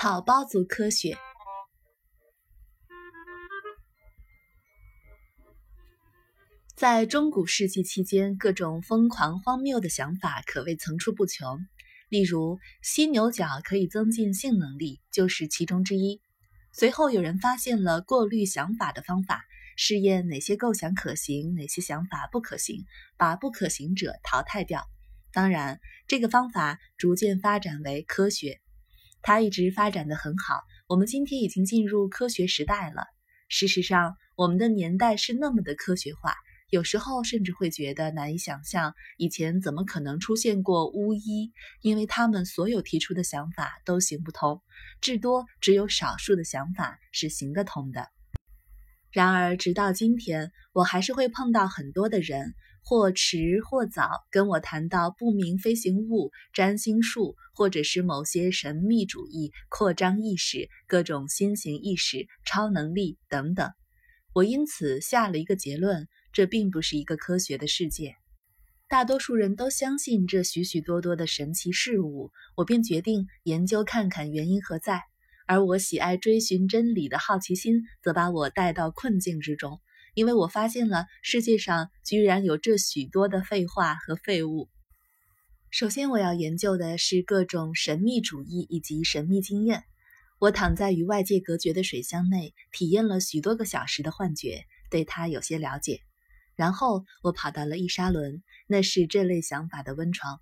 草包族科学。在中古世纪期间，各种疯狂荒谬的想法可谓层出不穷。例如，犀牛角可以增进性能力，就是其中之一。随后，有人发现了过滤想法的方法，试验哪些构想可行，哪些想法不可行，把不可行者淘汰掉。当然，这个方法逐渐发展为科学，它一直发展的很好。我们今天已经进入科学时代了。事实上，我们的年代是那么的科学化。有时候甚至会觉得难以想象，以前怎么可能出现过巫医？因为他们所有提出的想法都行不通，至多只有少数的想法是行得通的。然而，直到今天，我还是会碰到很多的人，或迟或早跟我谈到不明飞行物、占星术，或者是某些神秘主义、扩张意识、各种新型意识、超能力等等。我因此下了一个结论。这并不是一个科学的世界，大多数人都相信这许许多多的神奇事物，我便决定研究看看原因何在。而我喜爱追寻真理的好奇心，则把我带到困境之中，因为我发现了世界上居然有这许多的废话和废物。首先，我要研究的是各种神秘主义以及神秘经验。我躺在与外界隔绝的水箱内，体验了许多个小时的幻觉，对它有些了解。然后我跑到了伊沙伦，那是这类想法的温床。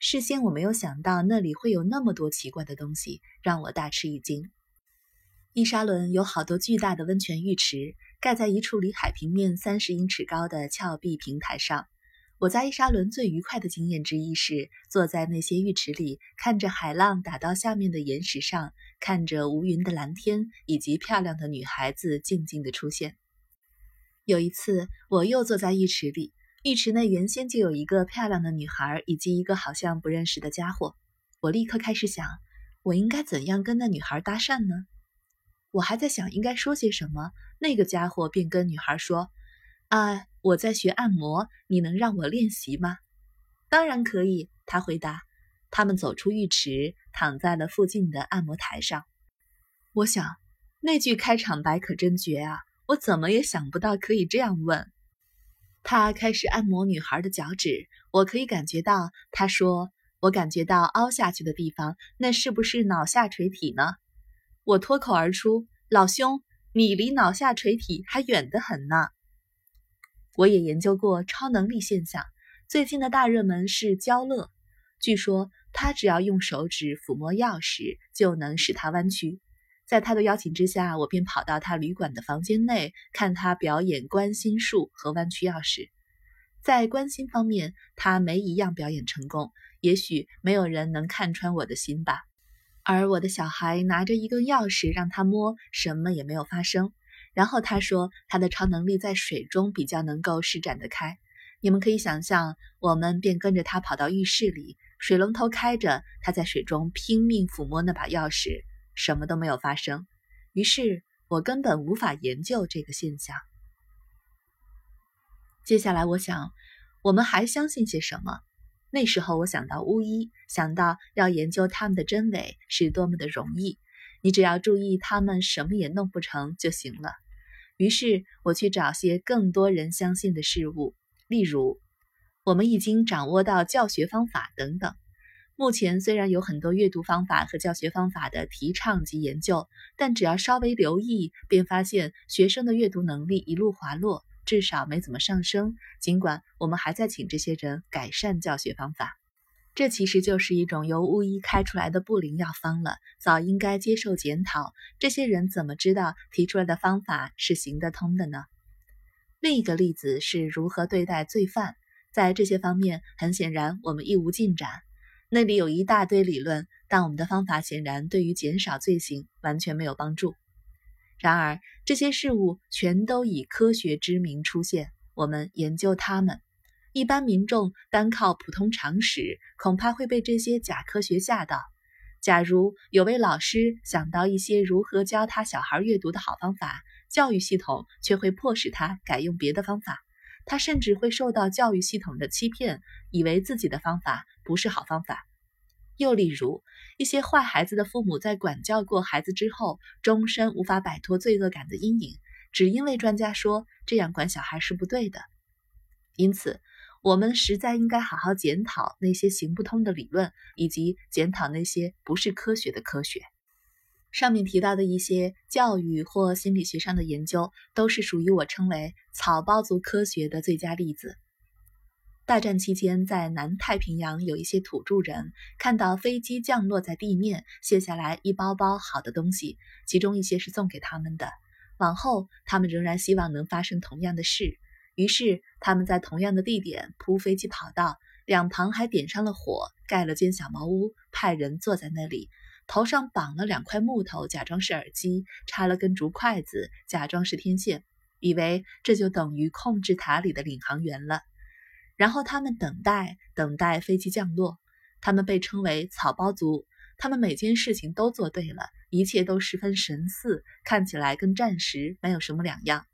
事先我没有想到那里会有那么多奇怪的东西，让我大吃一惊。伊沙伦有好多巨大的温泉浴池，盖在一处离海平面三十英尺高的峭壁平台上。我在伊沙伦最愉快的经验之一是坐在那些浴池里，看着海浪打到下面的岩石上，看着无云的蓝天以及漂亮的女孩子静静的出现。有一次，我又坐在浴池里，浴池内原先就有一个漂亮的女孩以及一个好像不认识的家伙。我立刻开始想，我应该怎样跟那女孩搭讪呢？我还在想应该说些什么，那个家伙便跟女孩说：“啊，我在学按摩，你能让我练习吗？”“当然可以。”他回答。他们走出浴池，躺在了附近的按摩台上。我想，那句开场白可真绝啊！我怎么也想不到可以这样问。他开始按摩女孩的脚趾，我可以感觉到。他说：“我感觉到凹下去的地方，那是不是脑下垂体呢？”我脱口而出：“老兄，你离脑下垂体还远得很呢。”我也研究过超能力现象，最近的大热门是焦乐。据说他只要用手指抚摸钥匙，就能使它弯曲。在他的邀请之下，我便跑到他旅馆的房间内看他表演关心术和弯曲钥匙。在关心方面，他没一样表演成功。也许没有人能看穿我的心吧。而我的小孩拿着一根钥匙让他摸，什么也没有发生。然后他说他的超能力在水中比较能够施展得开。你们可以想象，我们便跟着他跑到浴室里，水龙头开着，他在水中拼命抚摸那把钥匙。什么都没有发生，于是我根本无法研究这个现象。接下来，我想，我们还相信些什么？那时候，我想到巫医，想到要研究他们的真伪是多么的容易，你只要注意他们什么也弄不成就行了。于是我去找些更多人相信的事物，例如，我们已经掌握到教学方法等等。目前虽然有很多阅读方法和教学方法的提倡及研究，但只要稍微留意，便发现学生的阅读能力一路滑落，至少没怎么上升。尽管我们还在请这些人改善教学方法，这其实就是一种由巫医开出来的不灵药方了，早应该接受检讨。这些人怎么知道提出来的方法是行得通的呢？另一个例子是如何对待罪犯，在这些方面，很显然我们一无进展。那里有一大堆理论，但我们的方法显然对于减少罪行完全没有帮助。然而，这些事物全都以科学之名出现，我们研究它们。一般民众单靠普通常识，恐怕会被这些假科学吓到。假如有位老师想到一些如何教他小孩阅读的好方法，教育系统却会迫使他改用别的方法。他甚至会受到教育系统的欺骗，以为自己的方法不是好方法。又例如，一些坏孩子的父母在管教过孩子之后，终身无法摆脱罪恶感的阴影，只因为专家说这样管小孩是不对的。因此，我们实在应该好好检讨那些行不通的理论，以及检讨那些不是科学的科学。上面提到的一些教育或心理学上的研究，都是属于我称为“草包族科学”的最佳例子。大战期间，在南太平洋有一些土著人看到飞机降落在地面，卸下来一包包好的东西，其中一些是送给他们的。往后，他们仍然希望能发生同样的事，于是他们在同样的地点铺飞机跑道，两旁还点上了火，盖了间小茅屋，派人坐在那里，头上绑了两块木头，假装是耳机，插了根竹筷子，假装是天线，以为这就等于控制塔里的领航员了。然后他们等待，等待飞机降落。他们被称为草包族。他们每件事情都做对了，一切都十分神似，看起来跟战时没有什么两样。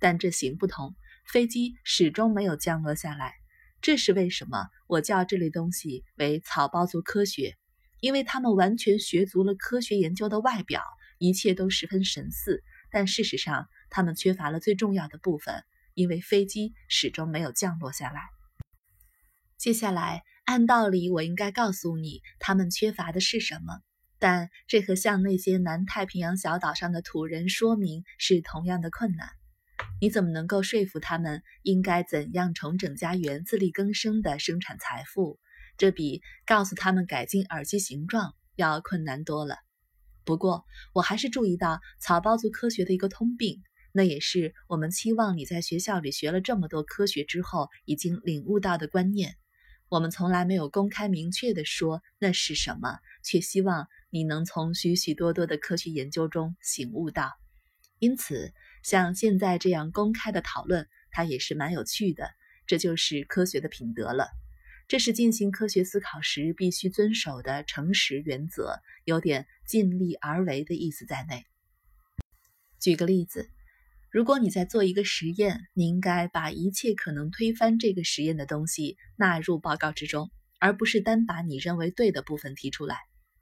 但这行不通，飞机始终没有降落下来。这是为什么？我叫这类东西为草包族科学，因为他们完全学足了科学研究的外表，一切都十分神似。但事实上，他们缺乏了最重要的部分，因为飞机始终没有降落下来。接下来，按道理我应该告诉你他们缺乏的是什么，但这和向那些南太平洋小岛上的土人说明是同样的困难。你怎么能够说服他们应该怎样重整家园、自力更生地生产财富？这比告诉他们改进耳机形状要困难多了。不过，我还是注意到草包族科学的一个通病，那也是我们期望你在学校里学了这么多科学之后已经领悟到的观念。我们从来没有公开明确地说那是什么，却希望你能从许许多多的科学研究中醒悟到。因此，像现在这样公开的讨论，它也是蛮有趣的。这就是科学的品德了。这是进行科学思考时必须遵守的诚实原则，有点尽力而为的意思在内。举个例子。如果你在做一个实验，你应该把一切可能推翻这个实验的东西纳入报告之中，而不是单把你认为对的部分提出来。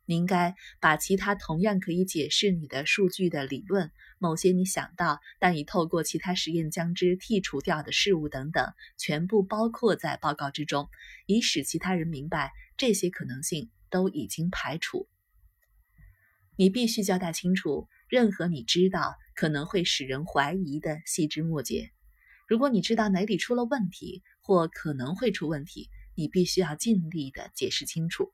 你应该把其他同样可以解释你的数据的理论、某些你想到但已透过其他实验将之剔除掉的事物等等，全部包括在报告之中，以使其他人明白这些可能性都已经排除。你必须交代清楚。任何你知道可能会使人怀疑的细枝末节，如果你知道哪里出了问题或可能会出问题，你必须要尽力的解释清楚。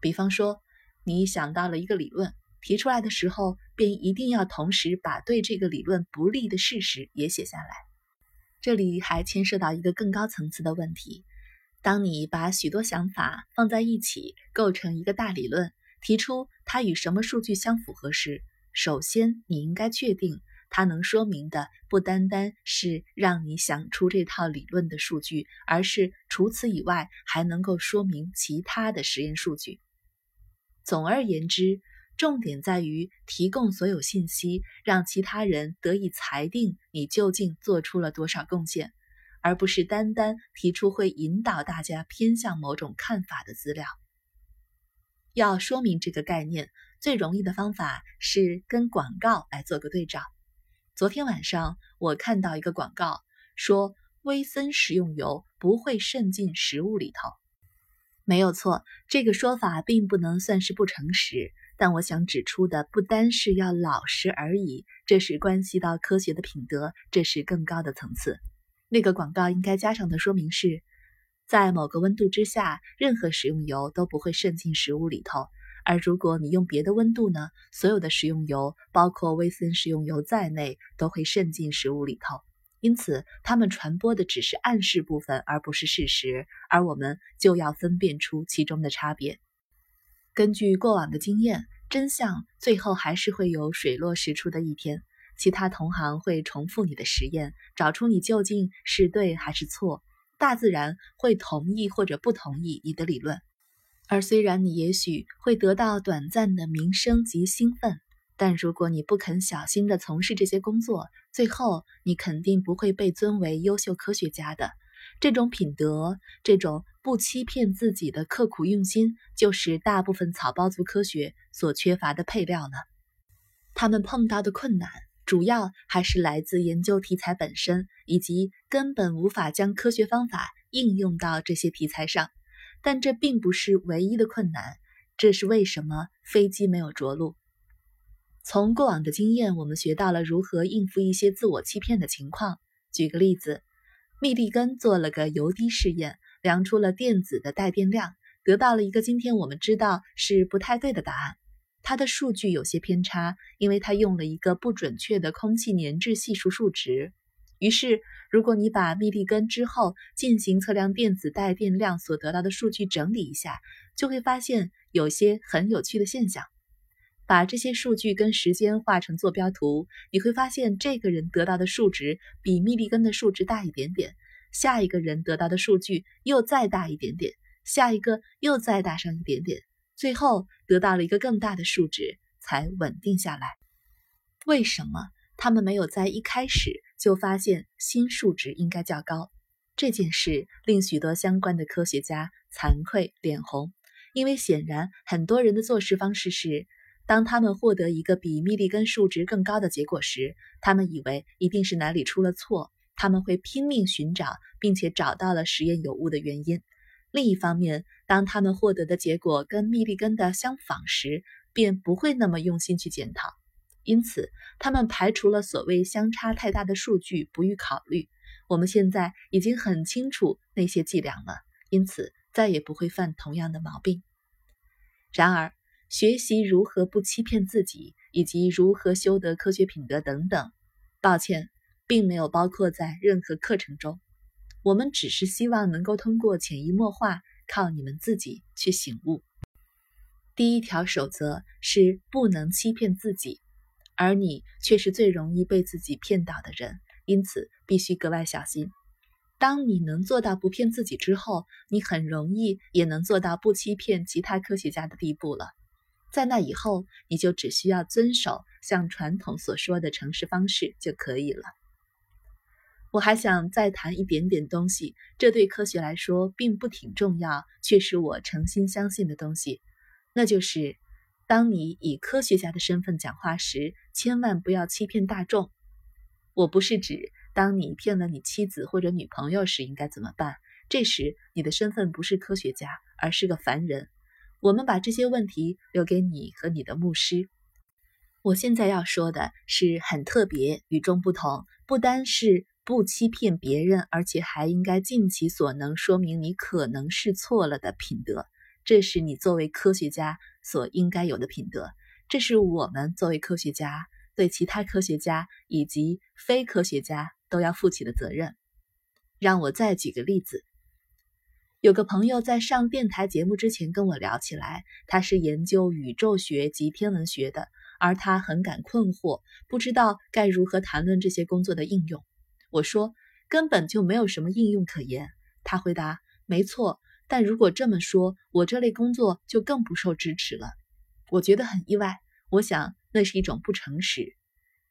比方说，你想到了一个理论，提出来的时候，便一定要同时把对这个理论不利的事实也写下来。这里还牵涉到一个更高层次的问题：当你把许多想法放在一起构成一个大理论，提出它与什么数据相符合时，首先，你应该确定它能说明的不单单是让你想出这套理论的数据，而是除此以外还能够说明其他的实验数据。总而言之，重点在于提供所有信息，让其他人得以裁定你究竟做出了多少贡献，而不是单单提出会引导大家偏向某种看法的资料。要说明这个概念。最容易的方法是跟广告来做个对照。昨天晚上我看到一个广告，说威森食用油不会渗进食物里头。没有错，这个说法并不能算是不诚实，但我想指出的不单是要老实而已，这是关系到科学的品德，这是更高的层次。那个广告应该加上的说明是，在某个温度之下，任何食用油都不会渗进食物里头。而如果你用别的温度呢？所有的食用油，包括威森食用油在内，都会渗进食物里头。因此，它们传播的只是暗示部分，而不是事实。而我们就要分辨出其中的差别。根据过往的经验，真相最后还是会有水落石出的一天。其他同行会重复你的实验，找出你究竟是对还是错。大自然会同意或者不同意你的理论。而虽然你也许会得到短暂的名声及兴奋，但如果你不肯小心地从事这些工作，最后你肯定不会被尊为优秀科学家的。这种品德，这种不欺骗自己的刻苦用心，就是大部分草包族科学所缺乏的配料呢？他们碰到的困难，主要还是来自研究题材本身，以及根本无法将科学方法应用到这些题材上。但这并不是唯一的困难，这是为什么飞机没有着陆。从过往的经验，我们学到了如何应付一些自我欺骗的情况。举个例子，密立根做了个油滴试验。量出了电子的带电量，得到了一个今天我们知道是不太对的答案。它的数据有些偏差，因为它用了一个不准确的空气粘滞系数数值。于是，如果你把密立根之后进行测量电子带电量所得到的数据整理一下，就会发现有些很有趣的现象。把这些数据跟时间画成坐标图，你会发现这个人得到的数值比密立根的数值大一点点。下一个人得到的数据又再大一点点，下一个又再大上一点点，最后得到了一个更大的数值，才稳定下来。为什么他们没有在一开始就发现新数值应该较高？这件事令许多相关的科学家惭愧脸红，因为显然很多人的做事方式是：当他们获得一个比密立根数值更高的结果时，他们以为一定是哪里出了错。他们会拼命寻找，并且找到了实验有误的原因。另一方面，当他们获得的结果跟密立根的相仿时，便不会那么用心去检讨。因此，他们排除了所谓相差太大的数据，不予考虑。我们现在已经很清楚那些伎俩了，因此再也不会犯同样的毛病。然而，学习如何不欺骗自己，以及如何修得科学品德等等，抱歉。并没有包括在任何课程中，我们只是希望能够通过潜移默化，靠你们自己去醒悟。第一条守则是不能欺骗自己，而你却是最容易被自己骗倒的人，因此必须格外小心。当你能做到不骗自己之后，你很容易也能做到不欺骗其他科学家的地步了。在那以后，你就只需要遵守像传统所说的诚实方式就可以了。我还想再谈一点点东西，这对科学来说并不挺重要，却是我诚心相信的东西。那就是，当你以科学家的身份讲话时，千万不要欺骗大众。我不是指当你骗了你妻子或者女朋友时应该怎么办，这时你的身份不是科学家，而是个凡人。我们把这些问题留给你和你的牧师。我现在要说的是很特别、与众不同，不单是。不欺骗别人，而且还应该尽其所能说明你可能是错了的品德，这是你作为科学家所应该有的品德。这是我们作为科学家对其他科学家以及非科学家都要负起的责任。让我再举个例子，有个朋友在上电台节目之前跟我聊起来，他是研究宇宙学及天文学的，而他很感困惑，不知道该如何谈论这些工作的应用。我说根本就没有什么应用可言。他回答：“没错，但如果这么说，我这类工作就更不受支持了。”我觉得很意外。我想那是一种不诚实。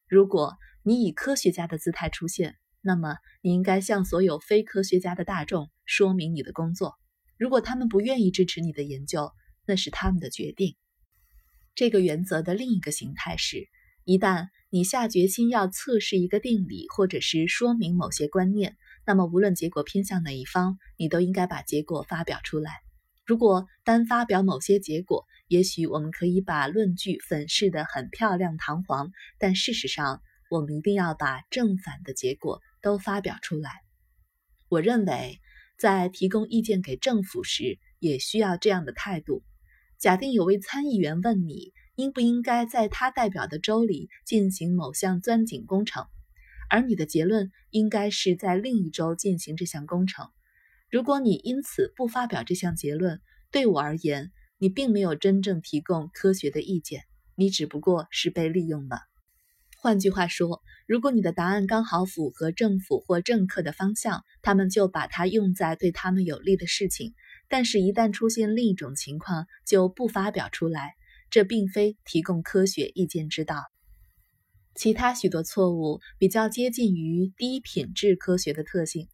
如果你以科学家的姿态出现，那么你应该向所有非科学家的大众说明你的工作。如果他们不愿意支持你的研究，那是他们的决定。这个原则的另一个形态是，一旦。你下决心要测试一个定理，或者是说明某些观念，那么无论结果偏向哪一方，你都应该把结果发表出来。如果单发表某些结果，也许我们可以把论据粉饰得很漂亮堂皇，但事实上，我们一定要把正反的结果都发表出来。我认为，在提供意见给政府时，也需要这样的态度。假定有位参议员问你。应不应该在他代表的州里进行某项钻井工程？而你的结论应该是在另一州进行这项工程。如果你因此不发表这项结论，对我而言，你并没有真正提供科学的意见，你只不过是被利用了。换句话说，如果你的答案刚好符合政府或政客的方向，他们就把它用在对他们有利的事情；但是，一旦出现另一种情况，就不发表出来。这并非提供科学意见之道。其他许多错误比较接近于低品质科学的特性。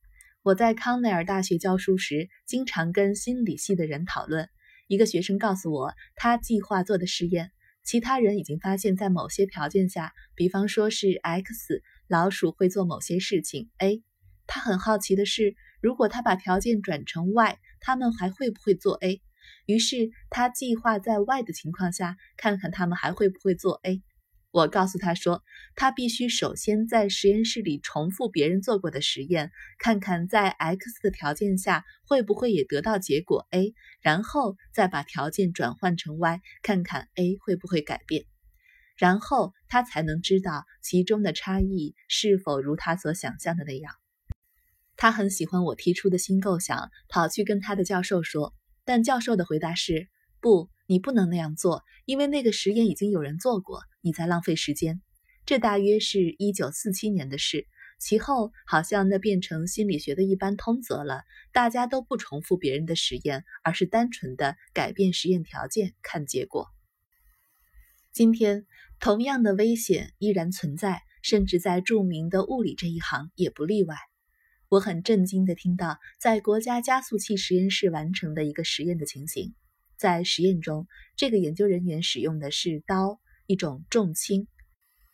我在康奈尔大学教书时，经常跟心理系的人讨论。一个学生告诉我，他计划做的实验，其他人已经发现，在某些条件下，比方说是 X 老鼠会做某些事情 A。他很好奇的是，如果他把条件转成 Y，他们还会不会做 A？于是他计划在 Y 的情况下，看看他们还会不会做 A。我告诉他说，他必须首先在实验室里重复别人做过的实验，看看在 X 的条件下会不会也得到结果 A，然后再把条件转换成 Y，看看 A 会不会改变，然后他才能知道其中的差异是否如他所想象的那样。他很喜欢我提出的新构想，跑去跟他的教授说，但教授的回答是不。你不能那样做，因为那个实验已经有人做过，你在浪费时间。这大约是一九四七年的事，其后好像那变成心理学的一般通则了。大家都不重复别人的实验，而是单纯的改变实验条件看结果。今天，同样的危险依然存在，甚至在著名的物理这一行也不例外。我很震惊地听到，在国家加速器实验室完成的一个实验的情形。在实验中，这个研究人员使用的是刀，一种重氢。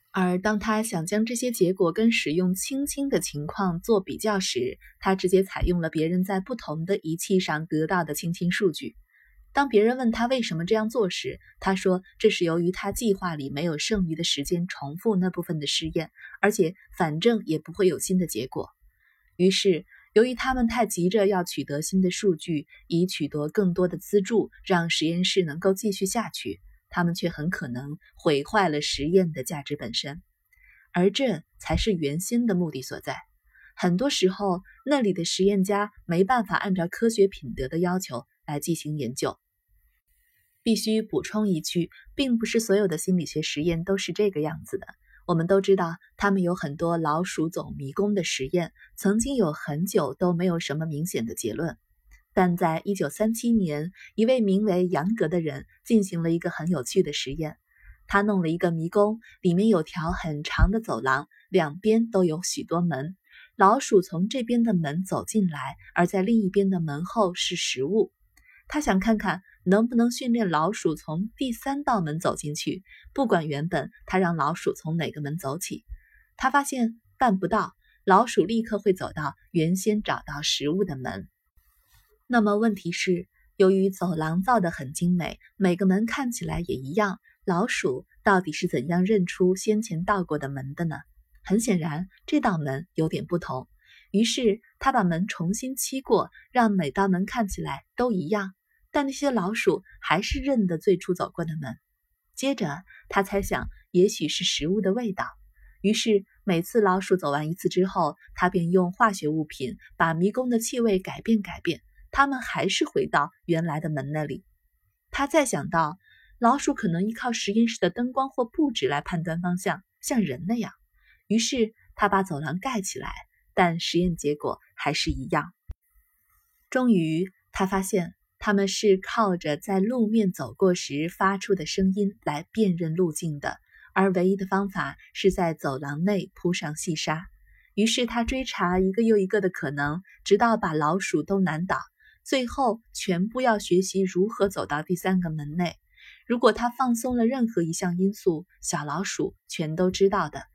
而当他想将这些结果跟使用轻氢的情况做比较时，他直接采用了别人在不同的仪器上得到的轻氢数据。当别人问他为什么这样做时，他说这是由于他计划里没有剩余的时间重复那部分的试验，而且反正也不会有新的结果。于是。由于他们太急着要取得新的数据，以取得更多的资助，让实验室能够继续下去，他们却很可能毁坏了实验的价值本身，而这才是原先的目的所在。很多时候，那里的实验家没办法按照科学品德的要求来进行研究。必须补充一句，并不是所有的心理学实验都是这个样子的。我们都知道，他们有很多老鼠走迷宫的实验，曾经有很久都没有什么明显的结论。但在一九三七年，一位名为杨格的人进行了一个很有趣的实验。他弄了一个迷宫，里面有条很长的走廊，两边都有许多门。老鼠从这边的门走进来，而在另一边的门后是食物。他想看看。能不能训练老鼠从第三道门走进去？不管原本他让老鼠从哪个门走起，他发现办不到。老鼠立刻会走到原先找到食物的门。那么问题是，由于走廊造得很精美，每个门看起来也一样，老鼠到底是怎样认出先前到过的门的呢？很显然，这道门有点不同。于是他把门重新漆过，让每道门看起来都一样。但那些老鼠还是认得最初走过的门。接着，他猜想也许是食物的味道。于是，每次老鼠走完一次之后，他便用化学物品把迷宫的气味改变改变，它们还是回到原来的门那里。他再想到，老鼠可能依靠实验室的灯光或布置来判断方向，像人那样。于是，他把走廊盖起来，但实验结果还是一样。终于，他发现。他们是靠着在路面走过时发出的声音来辨认路径的，而唯一的方法是在走廊内铺上细沙。于是他追查一个又一个的可能，直到把老鼠都难倒。最后，全部要学习如何走到第三个门内。如果他放松了任何一项因素，小老鼠全都知道的。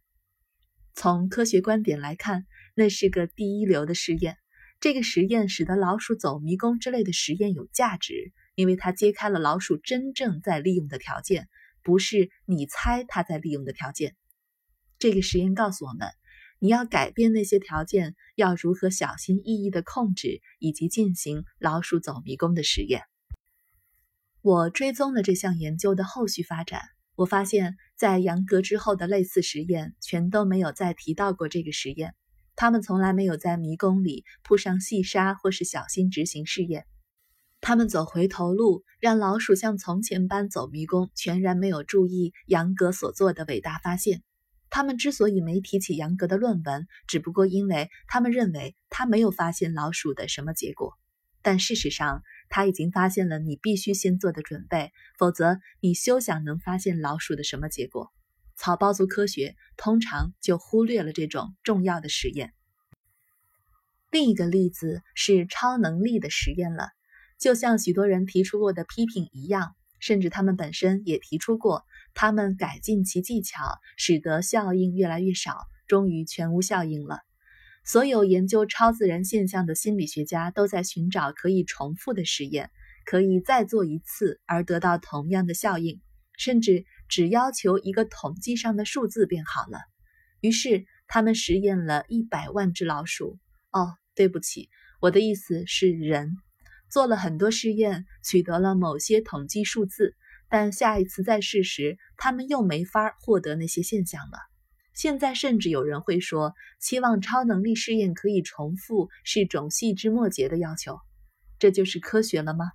从科学观点来看，那是个第一流的试验。这个实验使得老鼠走迷宫之类的实验有价值，因为它揭开了老鼠真正在利用的条件，不是你猜它在利用的条件。这个实验告诉我们，你要改变那些条件，要如何小心翼翼地控制以及进行老鼠走迷宫的实验。我追踪了这项研究的后续发展，我发现，在杨格之后的类似实验全都没有再提到过这个实验。他们从来没有在迷宫里铺上细沙，或是小心执行试验。他们走回头路，让老鼠像从前般走迷宫，全然没有注意杨格所做的伟大发现。他们之所以没提起杨格的论文，只不过因为他们认为他没有发现老鼠的什么结果。但事实上，他已经发现了你必须先做的准备，否则你休想能发现老鼠的什么结果。草包族科学通常就忽略了这种重要的实验。另一个例子是超能力的实验了，就像许多人提出过的批评一样，甚至他们本身也提出过，他们改进其技巧，使得效应越来越少，终于全无效应了。所有研究超自然现象的心理学家都在寻找可以重复的实验，可以再做一次而得到同样的效应，甚至只要求一个统计上的数字便好了。于是他们实验了一百万只老鼠。哦，对不起，我的意思是人做了很多试验，取得了某些统计数字，但下一次再试时，他们又没法获得那些现象了。现在甚至有人会说，期望超能力试验可以重复是种细枝末节的要求。这就是科学了吗？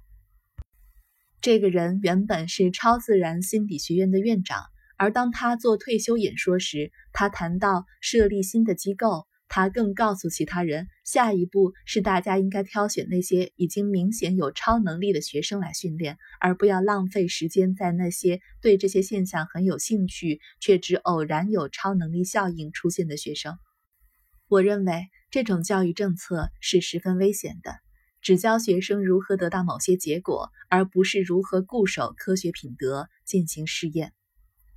这个人原本是超自然心理学院的院长，而当他做退休演说时，他谈到设立新的机构。他更告诉其他人，下一步是大家应该挑选那些已经明显有超能力的学生来训练，而不要浪费时间在那些对这些现象很有兴趣却只偶然有超能力效应出现的学生。我认为这种教育政策是十分危险的，只教学生如何得到某些结果，而不是如何固守科学品德进行试验。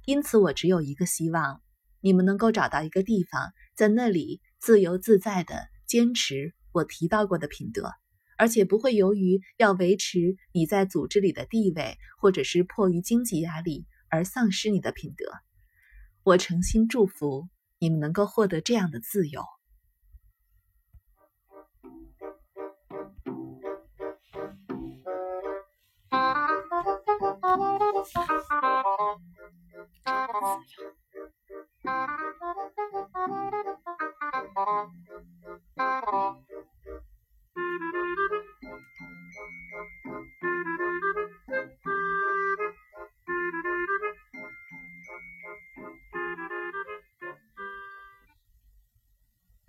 因此，我只有一个希望：你们能够找到一个地方，在那里。自由自在地坚持我提到过的品德，而且不会由于要维持你在组织里的地位，或者是迫于经济压力而丧失你的品德。我诚心祝福你们能够获得这样的自由。Thank you.